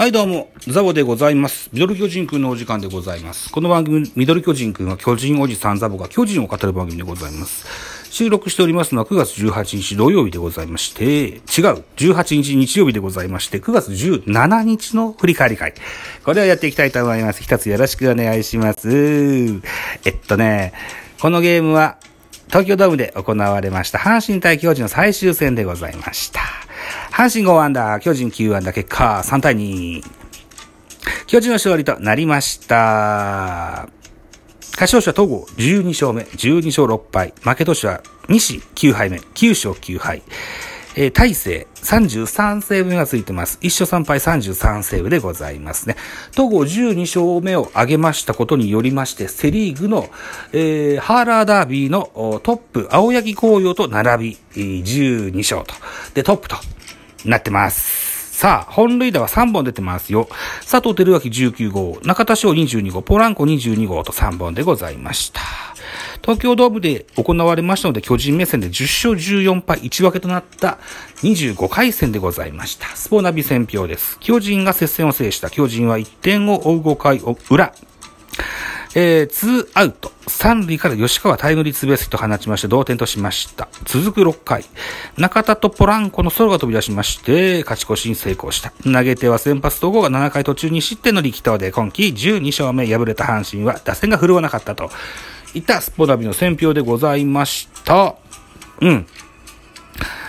はい、どうも、ザボでございます。ミドル巨人くんのお時間でございます。この番組、ミドル巨人くんは巨人おじさんザボが巨人を語る番組でございます。収録しておりますのは9月18日土曜日でございまして、違う、18日日曜日でございまして、9月17日の振り返り会。これをやっていきたいと思います。一つよろしくお願いします。えっとね、このゲームは、東京ドームで行われました阪神対巨人の最終戦でございました。阪神5アンダー、巨人9アンダー、結果3対2。巨人の勝利となりました。勝ち投手は東郷12勝目、12勝6敗。負け投手は西9敗目、9勝9敗。えー、大勢33セーブ目がついてます。1勝3敗33セーブでございますね。東郷12勝目を挙げましたことによりまして、セリーグの、えー、ハーラーダービーのおトップ、青柳紅葉と並び、12勝と。で、トップとなってます。さあ、本塁打は3本出てますよ。佐藤輝明19号、中田翔22号、ポランコ22号と3本でございました。東京ドームで行われましたので、巨人目線で10勝14敗1分けとなった25回戦でございました。スポナビ戦票です。巨人が接戦を制した巨人は1点を追う5回裏。えー、ツーアウト。三塁から吉川タイムリーツーベースヒット放ちまして同点としました。続く6回。中田とポランコのソロが飛び出しまして、勝ち越しに成功した。投げ手は先発統合が7回途中に失点の力投で今季12勝目敗れた阪神は打線が振るわなかったと。いったスポナビの選評でございました。うん。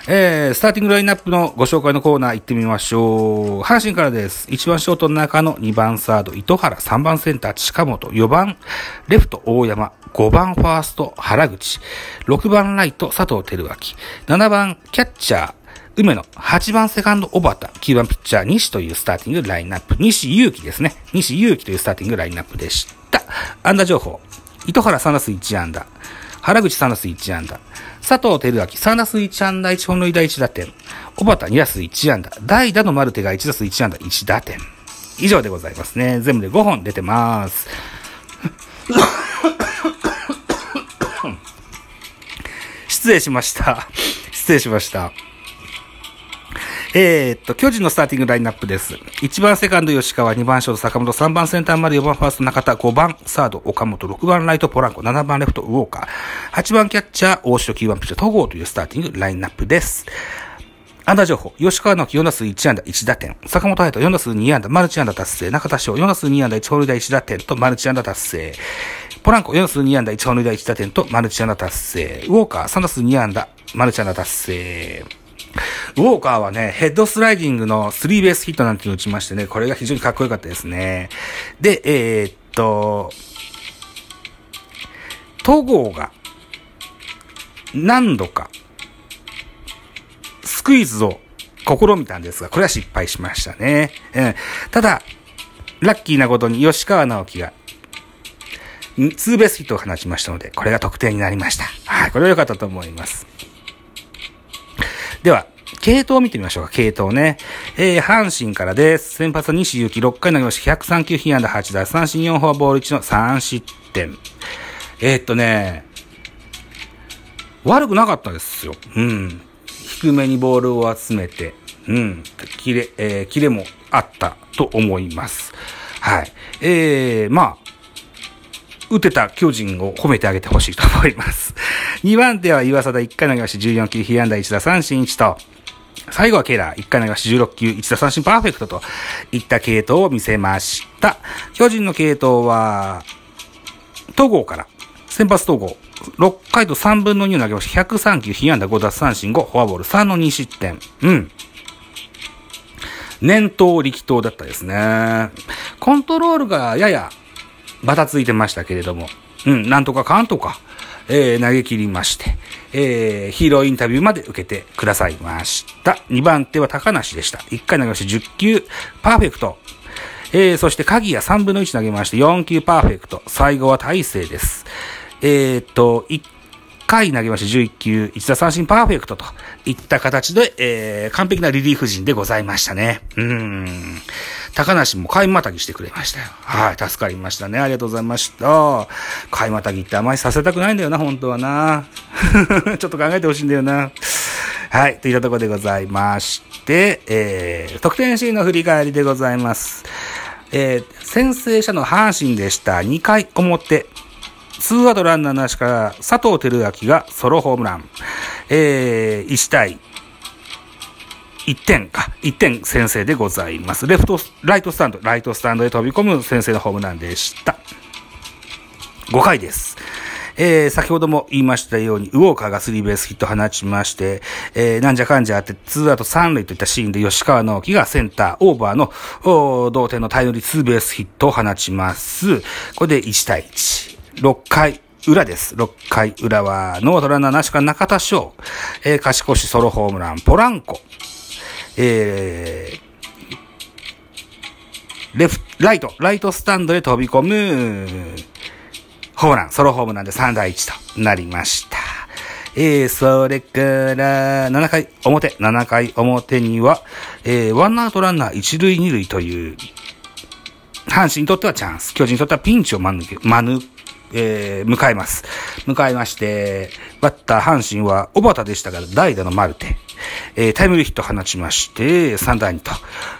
えー、スターティングラインナップのご紹介のコーナー行ってみましょう。阪神からです。1番ショートの中の2番サード、糸原、3番センター、近本、4番レフト、大山、5番ファースト、原口、6番ライト、佐藤輝明、7番キャッチャー、梅野、8番セカンド、小畑、9番ピッチャー、西というスターティングラインナップ。西祐希ですね。西祐希というスターティングラインナップでした。安打情報。糸原3打数1安打。原口3打数1安打。佐藤輝明3打数1安打1本塁打1打点。小畑2打数1安打。代打のマルテが1打数1安打1打点。以上でございますね。全部で5本出てます。失礼しました。失礼しました。えー、っと、巨人のスターティングラインナップです。1番セカンド吉川、2番ショート坂本、3番センター丸、4番ファースト中田、5番サード岡本、6番ライトポランコ、7番レフトウォーカー、8番キャッチャー大城、9番ピッチャー戸郷というスターティングラインナップです。安打情報。吉川の4打数1安打1打点。坂本隼人4打数2安打、マルチ安打達成。中田翔4打数2安打1本塁打1打点とマルチ安打達成。ポランコ4打数2安打1本塁打1打点とマルチ安打達成。ウォーカー3打数2安打、マルチ安打達成。ウォーカーはね、ヘッドスライディングのスリーベースヒットなんていうのを打ちましてね、これが非常にかっこよかったですね。で、えー、っと、戸郷が何度かスクイズを試みたんですが、これは失敗しましたね。うん、ただ、ラッキーなことに吉川直樹がツーベースヒットを放ちましたので、これが得点になりました。はい、これは良かったと思います。では、系統を見てみましょうか、系統ね。えー、阪神からです。先発は西勇輝6回投げました。103球被安打8打、三振4フォアボール1の3失点。えー、っとね、悪くなかったですよ。うん。低めにボールを集めて、うん。キレ、えー、キレもあったと思います。はい。えー、まあ、打てた巨人を褒めてあげてほしいと思います。2番手は岩貞1回投げまし14球、被安打1打三振1と、最後はケラー1回投げまし16球、1打三振パーフェクトといった系統を見せました。巨人の系統は、戸郷から、先発戸郷、6回と3分の2を投げまして103球、被安打5奪三振5、フォアボール3の2失点。うん。念頭力投だったですね。コントロールがややバタついてましたけれども、うん、なんとかかんとか、えー、投げ切りまして、えー、ヒーローインタビューまで受けてくださいました。2番手は高梨でした。1回投げまして10球、パーフェクト。えー、そして鍵谷3分の1投げまして4球パーフェクト。最後は大勢です。えー、っと、1回投げまして11球、1打三振パーフェクトといった形で、えー、完璧なリリーフ陣でございましたね。うん。高梨も買いまたぎしてくれましたよ。はい、助かりましたね。ありがとうございました。買いまたぎってあまりさせたくないんだよな、本当はな。ちょっと考えてほしいんだよな。はい。といったところでございまして、えー、得点シーンの振り返りでございます。えー、先制者の阪神でした。2回表。ツーアウトランナーなしから佐藤輝明がソロホームラン。えー、1対1点か、1点先制でございます。レフト、ライトスタンド、ライトスタンドへ飛び込む先制のホームランでした。5回です。えー、先ほども言いましたように、ウォーカーがスリーベースヒット放ちまして、えー、なんじゃかんじゃあって、ツーアウト三塁といったシーンで吉川直樹がセンター、オーバーの、同点のタイムリーツーベースヒットを放ちます。これで1対1。6回裏です。6回裏は、ノートランナーなしか中田翔、えー、勝ち越しソロホームラン、ポランコ、えー、レフ、ライト、ライトスタンドで飛び込む、ホームラン、ソロホームランで3対1となりました。えー、それから、7回表、7回表には、えー、ワンアウトランナー1塁2塁という、阪神にとってはチャンス、巨人にとってはピンチをまぬけ、まぬ、えー、迎えます。迎えまして、バッター阪神は、小畑でしたが、代打のマルテ、えー、タイムリーヒット放ちまして、3対2と、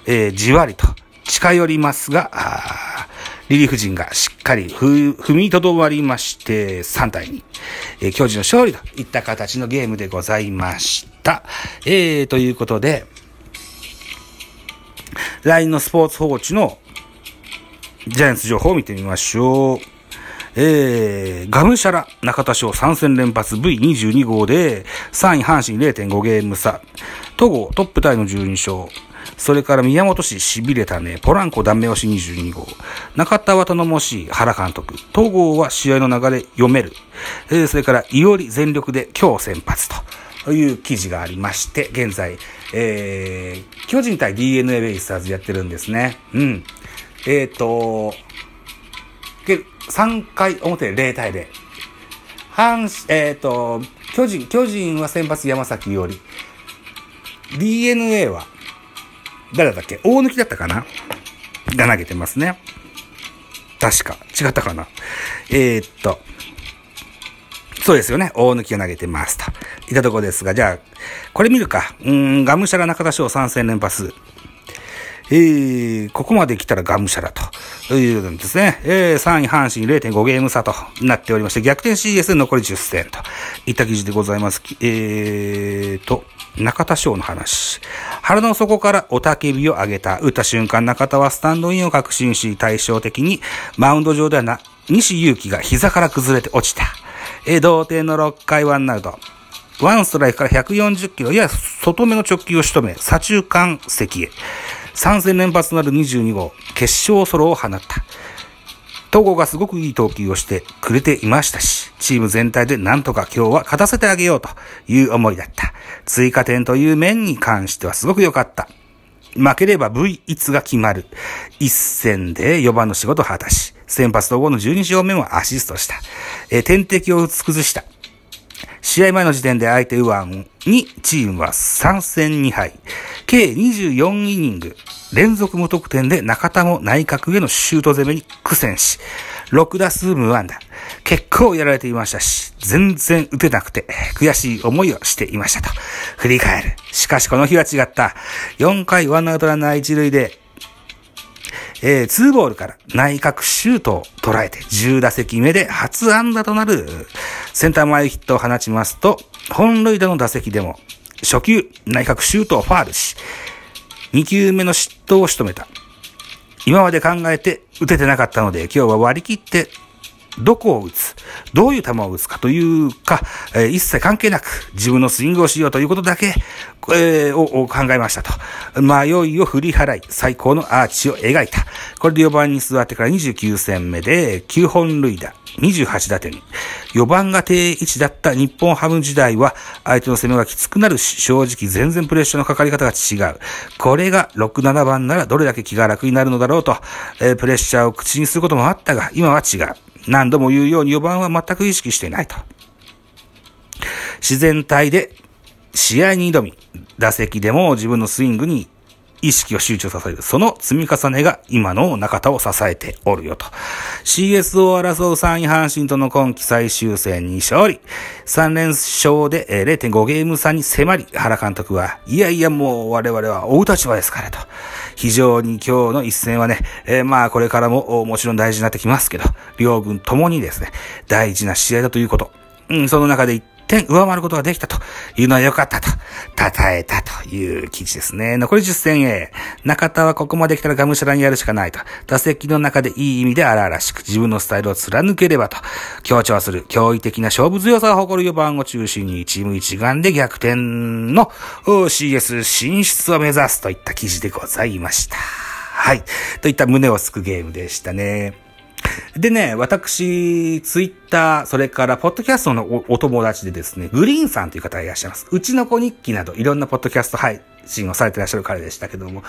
えー、じわりと近寄りますが、リリーフ陣がしっかり踏みとどまりまして、3対2。えー、巨人の勝利といった形のゲームでございました。えー、ということで、LINE のスポーツ報知のジャイアンツ情報を見てみましょう。えー、ガムシャラ、中田翔3戦連発 V22 号で、3位阪神0.5ゲーム差。戸郷トップタイの12勝。それから宮本氏痺れたね、ポランコダメ押し22号。中田は頼もしい原監督。東郷は試合の流れ読める。えー、それから、いおり全力で今日先発という記事がありまして、現在、えー、巨人対 DNA ベイスターズやってるんですね。うん。えっ、ー、と、3回表0対0。阪神えっ、ー、と、巨人、巨人は先発山崎より、DNA は誰だっけ？大抜きだったかな？が投げてますね。確か。違ったかな？えー、っと、そうですよね。大抜きが投げてますと。いたとこですが、じゃあ、これ見るか。うん、ガムシャラ中田賞参戦連発。えー、ここまで来たらガムシャラとというのですね。えー、3位阪神0.5ゲーム差となっておりまして、逆転 CS 残り10戦といった記事でございます。えーと、中田翔の話。腹の底からおたけびを上げた。打った瞬間中田はスタンドインを確信し、対照的にマウンド上ではな、西祐希が膝から崩れて落ちた。えー、同点の6回ワンアウト。ワンストライクから140キロいや外目の直球を仕留め、左中間席へ。3戦連発となる22号、決勝ソロを放った。東郷がすごくいい投球をしてくれていましたし、チーム全体でなんとか今日は勝たせてあげようという思いだった。追加点という面に関してはすごく良かった。負ければ V1 が決まる。一戦で4番の仕事を果たし、先発統合の12勝目もアシストした。え天敵を崩した。試合前の時点で相手右腕にチームは3戦2敗。計24イニング連続無得点で中田も内角へのシュート攻めに苦戦し、6打数無安打。結構やられていましたし、全然打てなくて悔しい思いをしていましたと。振り返る。しかしこの日は違った。4回ワンアウトランナー1塁でえー、2ボールから内角シュートを捉えて10打席目で初安打となるセンター前ヒットを放ちますと、本塁打の打席でも初球内角シュートをファールし、2球目の失投を仕留めた。今まで考えて打ててなかったので今日は割り切ってどこを打つ、どういう球を打つかというか、えー、一切関係なく自分のスイングをしようということだけ、えー、を考えましたと。迷いを振り払い、最高のアーチを描いた。これで4番に座ってから29戦目で9本塁打、28打点。4番が定位置だった日本ハム時代は、相手の攻めがきつくなるし、正直全然プレッシャーのかかり方が違う。これが6、7番ならどれだけ気が楽になるのだろうと、えー、プレッシャーを口にすることもあったが、今は違う。何度も言うように4番は全く意識していないと。自然体で試合に挑み、打席でも自分のスイングに意識を集中させる。その積み重ねが今の中田を支えておるよと。CS を争う3位阪神との今季最終戦に勝利。3連勝で0.5ゲーム差に迫り、原監督は、いやいやもう我々は追う立場ですからと。非常に今日の一戦はね、えー、まあこれからももちろん大事になってきますけど、両軍ともにですね、大事な試合だということ。うん、その中で点上回ることができたというのは良かったと、称えたという記事ですね。残り10戦へ。中田はここまで来たらがむしゃらにやるしかないと。打席の中でいい意味で荒々しく自分のスタイルを貫ければと強調する驚異的な勝負強さを誇る4番を中心にチーム一丸で逆転の CS 進出を目指すといった記事でございました。はい。といった胸をすくゲームでしたね。でね、私、ツイッター、それからポッドキャストのお友達でですね、グリーンさんという方がいらっしゃいます。うちの子日記などいろんなポッドキャスト配信をされてらっしゃる彼でしたけども、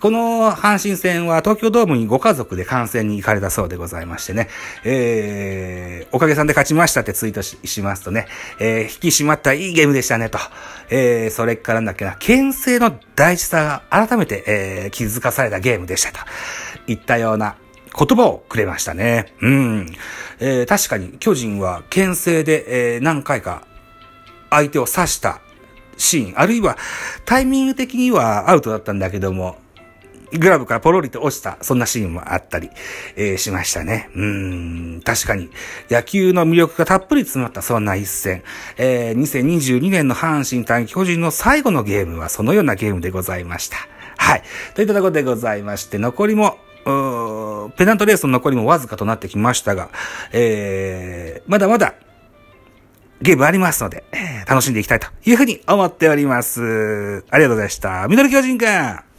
この阪神戦は東京ドームにご家族で観戦に行かれたそうでございましてね、えー、おかげさんで勝ちましたってツイートししますとね、えー、引き締まったいいゲームでしたねと、えー、それからなんだっけな、牽制の大事さが改めて、えー、気づかされたゲームでしたと、いったような言葉をくれましたね。うん。えー、確かに巨人は牽制で、えー、何回か相手を刺したシーン、あるいはタイミング的にはアウトだったんだけども、グラブからポロリと落ちた、そんなシーンもあったり、えー、しましたね。うん、確かに、野球の魅力がたっぷり詰まったそんな一戦。えー、2022年の阪神対巨人の最後のゲームはそのようなゲームでございました。はい。といったところでございまして、残りもペナントレースの残りもわずかとなってきましたが、えー、まだまだゲームありますので、楽しんでいきたいというふうに思っております。ありがとうございました。ミドル巨人くん